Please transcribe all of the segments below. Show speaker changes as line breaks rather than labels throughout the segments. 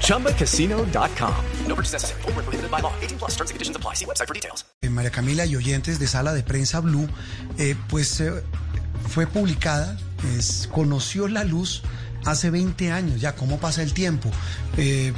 ChumbaCasino.com. No purchase necessary. Full prohibited by law. 18 plus terms and conditions apply. See website for details.
María Camila y oyentes de Sala de Prensa Blue, eh, pues eh, fue publicada, es, conoció la luz hace 20 años. Ya, ¿cómo pasa el tiempo? Eh,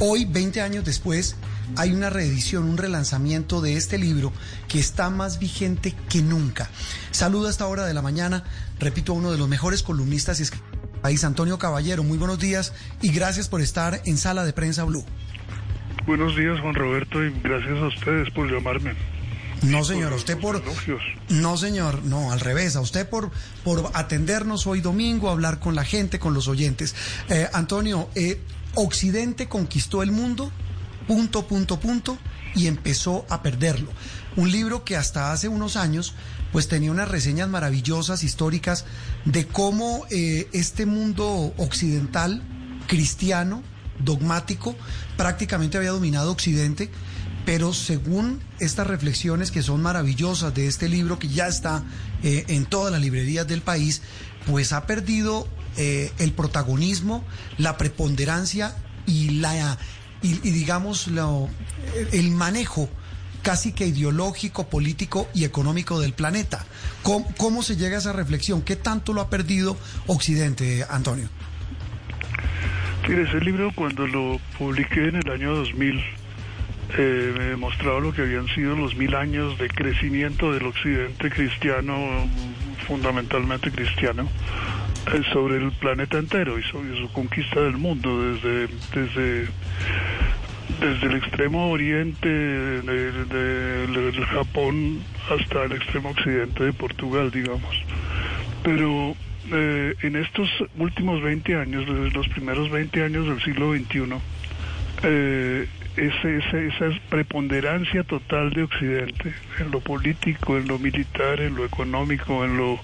hoy, 20 años después, hay una reedición, un relanzamiento de este libro que está más vigente que nunca. Saludo a esta hora de la mañana, repito, a uno de los mejores columnistas y escritores país, Antonio Caballero. Muy buenos días y gracias por estar en Sala de Prensa Blue.
Buenos días, Juan Roberto, y gracias a ustedes por llamarme.
No, señor, a usted por... No, señor, no, al revés, a usted por, por atendernos hoy domingo, hablar con la gente, con los oyentes. Eh, Antonio, eh, Occidente conquistó el mundo punto, punto, punto, y empezó a perderlo. Un libro que hasta hace unos años pues tenía unas reseñas maravillosas, históricas, de cómo eh, este mundo occidental, cristiano, dogmático, prácticamente había dominado Occidente, pero según estas reflexiones que son maravillosas de este libro, que ya está eh, en todas las librerías del país, pues ha perdido eh, el protagonismo, la preponderancia y la y, digamos lo, el manejo casi que ideológico, político y económico del planeta. ¿Cómo, ¿Cómo, se llega a esa reflexión? ¿Qué tanto lo ha perdido Occidente, Antonio?
Mire, ese libro cuando lo publiqué en el año 2000 eh, me demostraba lo que habían sido los mil años de crecimiento del Occidente cristiano, fundamentalmente cristiano, eh, sobre el planeta entero y sobre su conquista del mundo desde, desde desde el extremo oriente del Japón hasta el extremo occidente de Portugal, digamos. Pero eh, en estos últimos 20 años, desde los primeros 20 años del siglo XXI, eh, esa preponderancia total de Occidente, en lo político, en lo militar, en lo económico, en lo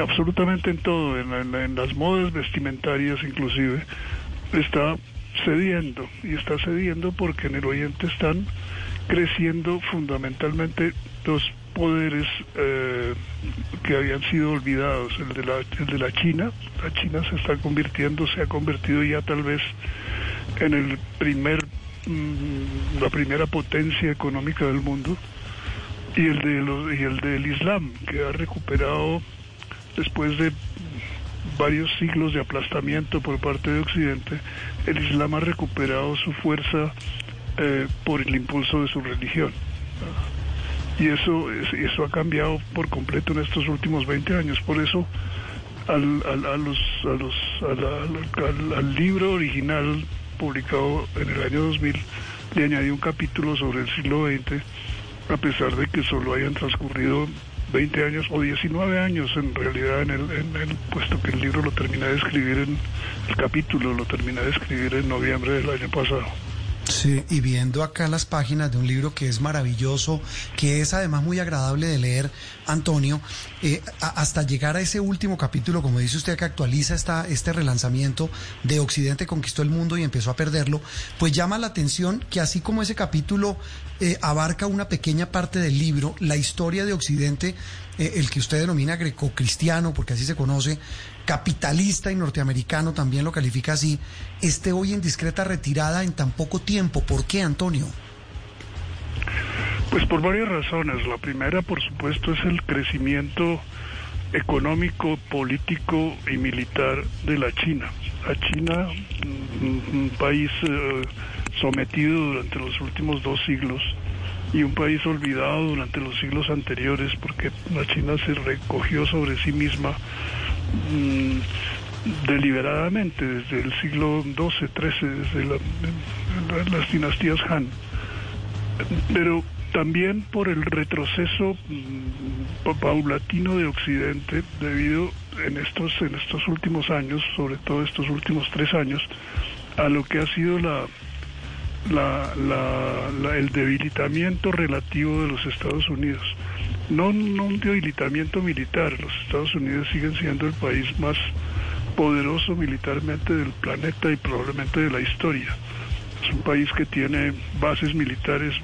absolutamente en todo, en las modas vestimentarias inclusive, está cediendo y está cediendo porque en el Oriente están creciendo fundamentalmente dos poderes eh, que habían sido olvidados, el de, la, el de la China, la China se está convirtiendo, se ha convertido ya tal vez en el primer, mm, la primera potencia económica del mundo, y el, de los, y el del Islam, que ha recuperado después de varios siglos de aplastamiento por parte de Occidente, el Islam ha recuperado su fuerza eh, por el impulso de su religión. Y eso, eso ha cambiado por completo en estos últimos 20 años. Por eso, al, al, a los, a los, al, al, libro original publicado en el año 2000, le añadí un capítulo sobre el siglo XX, a pesar de que solo hayan transcurrido 20 años o 19 años en realidad en el, en el, puesto que el libro lo terminé de escribir en el capítulo lo terminé de escribir en noviembre del año pasado.
Sí, y viendo acá las páginas de un libro que es maravilloso, que es además muy agradable de leer, Antonio, eh, hasta llegar a ese último capítulo, como dice usted, que actualiza esta, este relanzamiento de Occidente conquistó el mundo y empezó a perderlo, pues llama la atención que así como ese capítulo eh, abarca una pequeña parte del libro, la historia de Occidente, eh, el que usted denomina greco-cristiano, porque así se conoce, capitalista y norteamericano también lo califica así, esté hoy en discreta retirada en tan poco tiempo. ¿Por qué, Antonio?
Pues por varias razones. La primera, por supuesto, es el crecimiento económico, político y militar de la China. La China, un país eh, sometido durante los últimos dos siglos y un país olvidado durante los siglos anteriores porque la China se recogió sobre sí misma Mm, deliberadamente desde el siglo XII, XIII, desde las dinastías Han, pero también por el retroceso mm, paulatino de Occidente debido en estos en estos últimos años, sobre todo estos últimos tres años, a lo que ha sido la la, el debilitamiento relativo de los Estados Unidos. No, no un debilitamiento militar, los Estados Unidos siguen siendo el país más poderoso militarmente del planeta y probablemente de la historia. Es un país que tiene bases militares,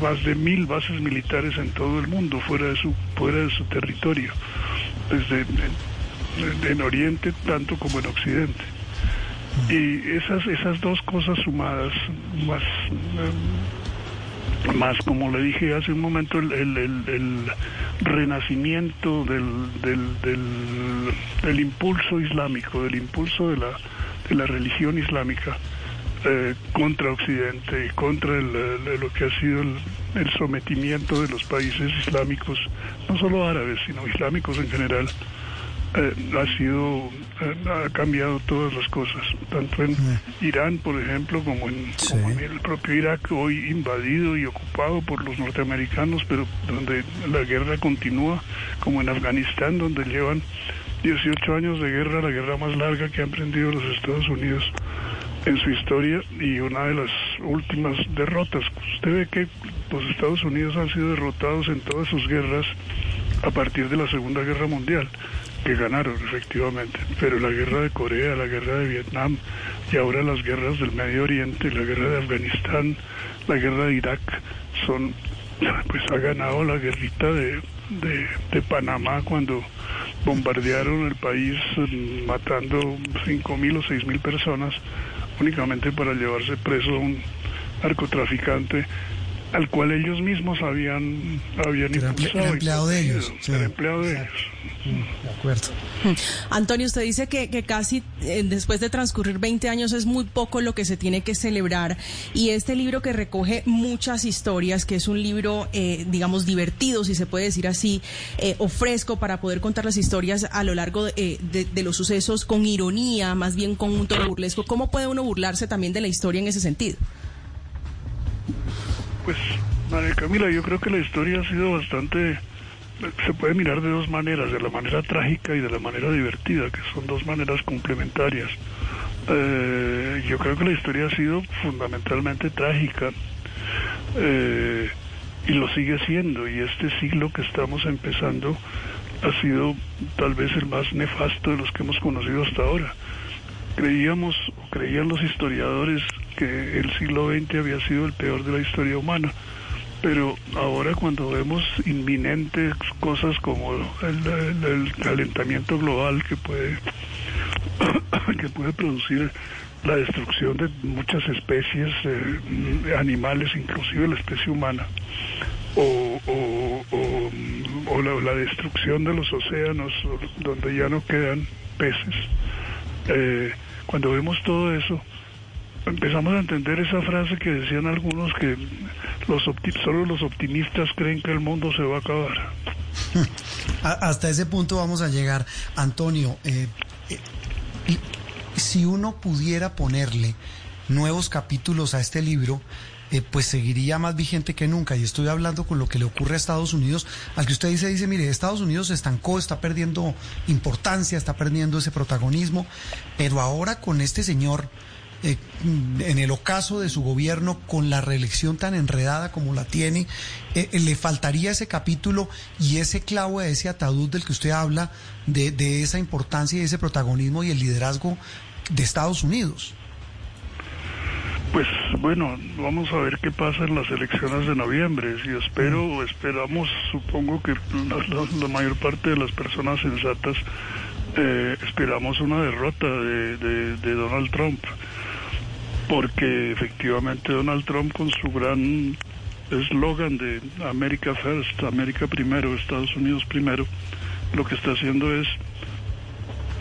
más de mil bases militares en todo el mundo, fuera de su, fuera de su territorio, desde en Oriente tanto como en Occidente. Y esas, esas dos cosas sumadas, más, más como le dije hace un momento, el, el, renacimiento del, del, del, impulso islámico, del impulso de la, de la religión islámica eh, contra Occidente, contra lo que ha sido el sometimiento de los países islámicos, no solo árabes, sino islámicos en general eh, ha sido eh, ha cambiado todas las cosas tanto en Irán por ejemplo como en, el propio Irak hoy invadido y ocupado por los norteamericanos pero donde la guerra continúa como en Afganistán donde llevan 18 años de guerra la guerra más larga que han emprendido los Estados Unidos en su historia y una de las últimas derrotas. Usted ve que los Estados Unidos han sido derrotados en todas sus guerras a partir de la Segunda Guerra Mundial que ganaron efectivamente, pero la guerra de Corea, la guerra de Vietnam y ahora las guerras del Medio Oriente, la guerra de Afganistán, la guerra de Irak, son, pues ha ganado la guerrita de, de, Panamá cuando bombardearon el país mm, matando 5.000 o 6.000 personas únicamente para llevarse preso a un narcotraficante al cual ellos mismos habían, habían impulsado.
empleado de ellos.
empleado de ellos.
De acuerdo.
Antonio, usted dice que, que casi eh, después de transcurrir 20 años es muy poco lo que se tiene que celebrar y este libro que recoge muchas historias, que es un libro, eh, digamos, divertido, si se puede decir así, eh, o fresco para poder contar las historias a lo largo de, de, los sucesos con ironía, más bien con un tono burlesco. ¿Cómo puede uno burlarse también de la historia en ese sentido?
Pues, María Camila, yo creo que la historia ha sido bastante se puede mirar de dos maneras, de la manera trágica y de la manera divertida, que son dos maneras complementarias. Eh, yo creo que la historia ha sido fundamentalmente trágica eh, y lo sigue siendo, y este siglo que estamos empezando ha sido tal vez el más nefasto de los que hemos conocido hasta ahora. Creíamos, o creían los historiadores, que el siglo XX había sido el peor de la historia humana. Pero ahora cuando vemos inminentes cosas como el, calentamiento global que puede que puede producir la destrucción de muchas especies eh, animales inclusive la especie humana o, la, destrucción de los océanos donde ya no quedan peces eh, cuando vemos todo eso empezamos a entender esa frase que decían algunos que los solo los optimistas creen que el mundo se va a acabar.
Hasta ese punto vamos a llegar. Antonio, eh, eh, si uno pudiera ponerle nuevos capítulos a este libro, eh, pues seguiría más vigente que nunca. Y estoy hablando con lo que le ocurre a Estados Unidos, al que usted dice, dice, mire, Estados Unidos se estancó, está perdiendo importancia, está perdiendo ese protagonismo, pero ahora con este señor eh, en el ocaso de su gobierno con la reelección tan enredada como la tiene, eh, eh, le faltaría ese capítulo y ese clavo ese ataúd del que usted habla, de, de esa importancia y ese protagonismo y el liderazgo de Estados Unidos.
Pues bueno, vamos a ver qué pasa en las elecciones de noviembre. Si espero, mm. esperamos, supongo que la, mayor parte de las personas sensatas esperamos una derrota de, de Donald Trump porque efectivamente Donald Trump con su gran eslogan de America First, América primero, Estados Unidos primero, lo que está haciendo es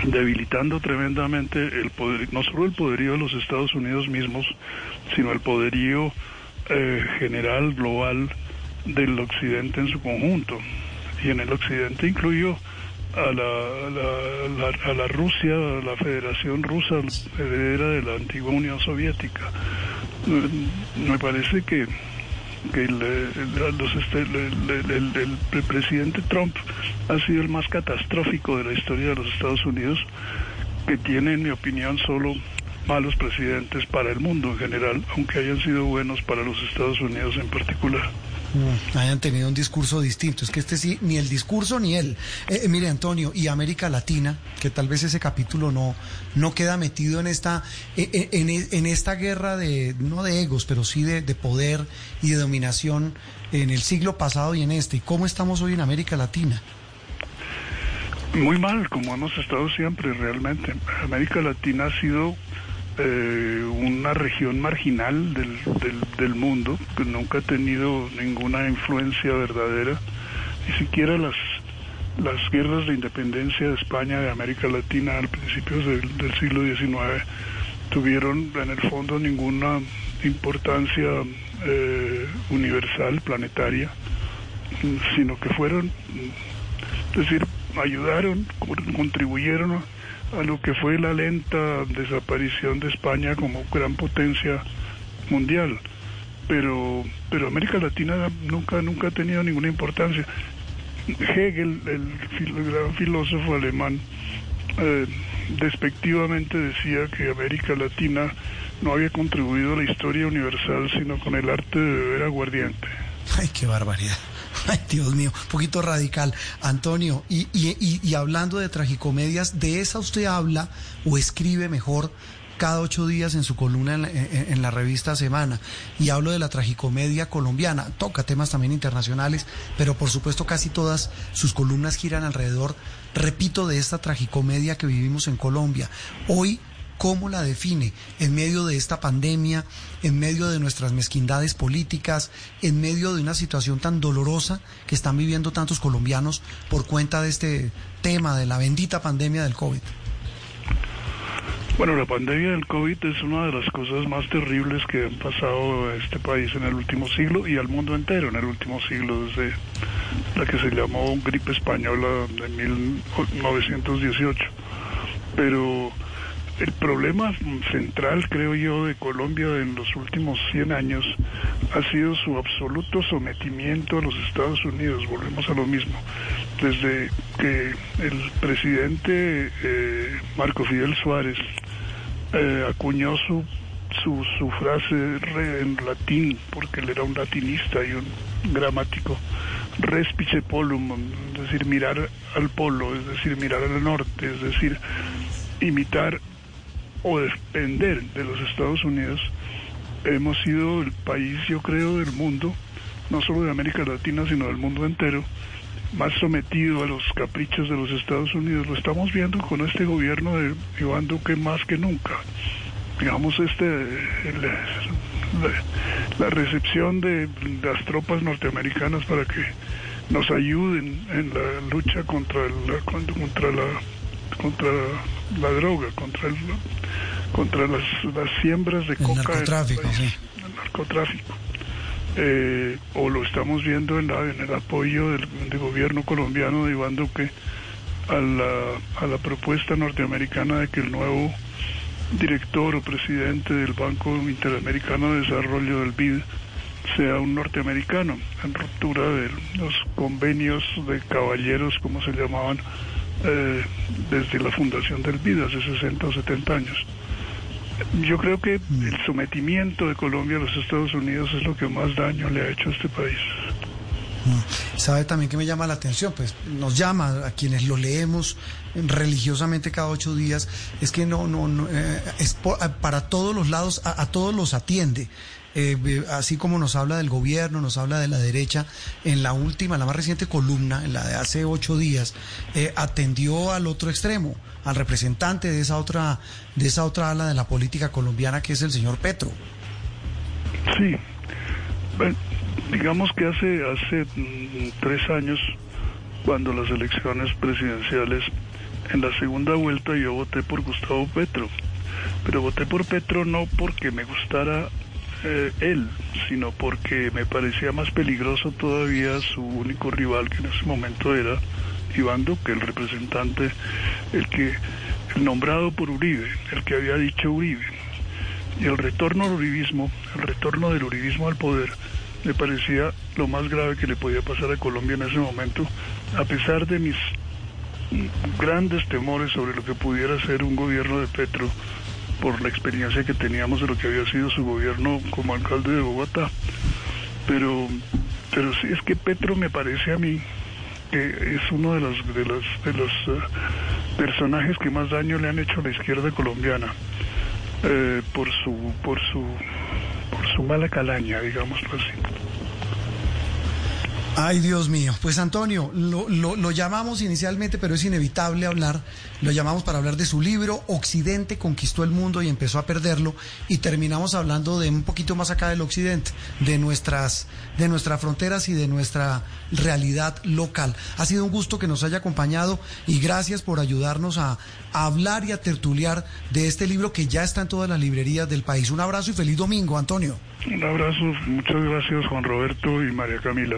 debilitando tremendamente el poder, no solo el poderío de los Estados Unidos mismos, sino el poderío eh, general, global del occidente en su conjunto. Y en el occidente incluyó a la, a la, Rusia, a la Federación Rusa, heredera de la antigua Unión Soviética. Me parece que, el, este, el, presidente Trump ha sido el más catastrófico de la historia de los Estados Unidos, que tiene, en mi opinión, solo malos presidentes para el mundo en general, aunque hayan sido buenos para los Estados Unidos en particular.
Mm, hayan tenido un discurso distinto. Es que este sí, ni el discurso ni él. Eh, eh, mire, Antonio, y América Latina, que tal vez ese capítulo no, no queda metido en esta, eh, en, en, esta guerra de, no de egos, pero sí de, de, poder y de dominación en el siglo pasado y en este. ¿Y cómo estamos hoy en América Latina?
Muy mal, como hemos estado siempre, realmente. América Latina ha sido eh, una región marginal del, del, mundo que nunca ha tenido ninguna influencia verdadera, ni siquiera las, las guerras de independencia de España, de América Latina, al principios del, siglo XIX, tuvieron en el fondo ninguna importancia eh, universal, planetaria, sino que fueron, es decir, ayudaron, contribuyeron a lo que fue la lenta desaparición de España como gran potencia mundial. Pero, pero América Latina nunca, nunca ha tenido ninguna importancia. Hegel, el, gran filósofo alemán, eh, despectivamente decía que América Latina no había contribuido a la historia universal, sino con el arte de beber aguardiente.
Ay, qué barbaridad. Ay, Dios mío, un poquito radical. Antonio, y, y, y, hablando de tragicomedias, ¿de esa usted habla o escribe mejor cada ocho días en su columna en la, revista Semana? Y hablo de la tragicomedia colombiana. Toca temas también internacionales, pero por supuesto casi todas sus columnas giran alrededor, repito, de esta tragicomedia que vivimos en Colombia. Hoy ¿Cómo la define en medio de esta pandemia, en medio de nuestras mezquindades políticas, en medio de una situación tan dolorosa que están viviendo tantos colombianos por cuenta de este tema de la bendita pandemia del COVID?
Bueno, la pandemia del COVID es una de las cosas más terribles que han pasado a este país en el último siglo y al mundo entero en el último siglo, desde la que se llamó gripe española de 1918. Pero el problema central, creo yo, de Colombia en los últimos 100 años ha sido su absoluto sometimiento a los Estados Unidos. Volvemos a lo mismo. Desde que el presidente eh, Marco Fidel Suárez eh, acuñó su, su, su frase en latín, porque él era un latinista y un gramático, respice polum, es decir, mirar al polo, es decir, mirar al norte, es decir, imitar o depender de los Estados Unidos, hemos sido el país, yo creo, del mundo, no solo de América Latina, sino del mundo entero, más sometido a los caprichos de los Estados Unidos. Lo estamos viendo con este gobierno de Iván Duque más que nunca. Digamos, este, la, recepción de las tropas norteamericanas para que nos ayuden en la lucha contra la, contra la contra la droga, contra el, contra las, las siembras de coca.
Narcotráfico,
el narcotráfico. Eh, o lo estamos viendo en, la, en el apoyo del, gobierno colombiano de Iván Duque a la, a la propuesta norteamericana de que el nuevo director o presidente del Banco Interamericano de Desarrollo del BID sea un norteamericano, en ruptura de los convenios de caballeros, como se llamaban, eh, desde la fundación del BID hace 60 o 70 años. Yo creo que mm. el sometimiento de Colombia a los Estados Unidos es lo que más daño le ha hecho a este país.
Mm. ¿Sabe también que me llama la atención? Pues nos llama a quienes lo leemos religiosamente cada ocho días, es que no, no, no eh, es para todos los lados, a todos los atiende. Eh, así como nos habla del gobierno, nos habla de la derecha, en la última, la más reciente columna, en la de hace ocho días, eh, atendió al otro extremo, al representante de esa otra, de esa otra ala de la política colombiana que es el señor Petro.
Sí, digamos que hace, hace mm, tres años, cuando las elecciones presidenciales, en la segunda vuelta yo voté por Gustavo Petro, pero voté por Petro no porque me gustara eh, él, sino porque me parecía más peligroso todavía su único rival, que en ese momento era Iván Duque, el representante, el que el nombrado por Uribe, el que había dicho Uribe. Y el retorno al uribismo, el retorno del uribismo al poder, me parecía lo más grave que le podía pasar a Colombia en ese momento, a pesar de mis grandes temores sobre lo que pudiera ser un gobierno de Petro por la experiencia que teníamos de lo que había sido su gobierno como alcalde de Bogotá. Pero, pero sí es que Petro me parece a mí que es uno de los de los de los eh, personajes que más daño le han hecho a la izquierda colombiana eh, por su por su por su mala calaña, digámoslo así.
Ay, Dios mío. Pues Antonio, lo, lo, lo, llamamos inicialmente, pero es inevitable hablar. Lo llamamos para hablar de su libro, Occidente conquistó el mundo y empezó a perderlo. Y terminamos hablando de un poquito más acá del Occidente, de nuestras, de nuestras fronteras y de nuestra realidad local. Ha sido un gusto que nos haya acompañado y gracias por ayudarnos a, a hablar y a tertuliar de este libro que ya está en todas las librerías del país. Un abrazo y feliz domingo, Antonio.
Un abrazo, muchas gracias Juan Roberto y María Camila.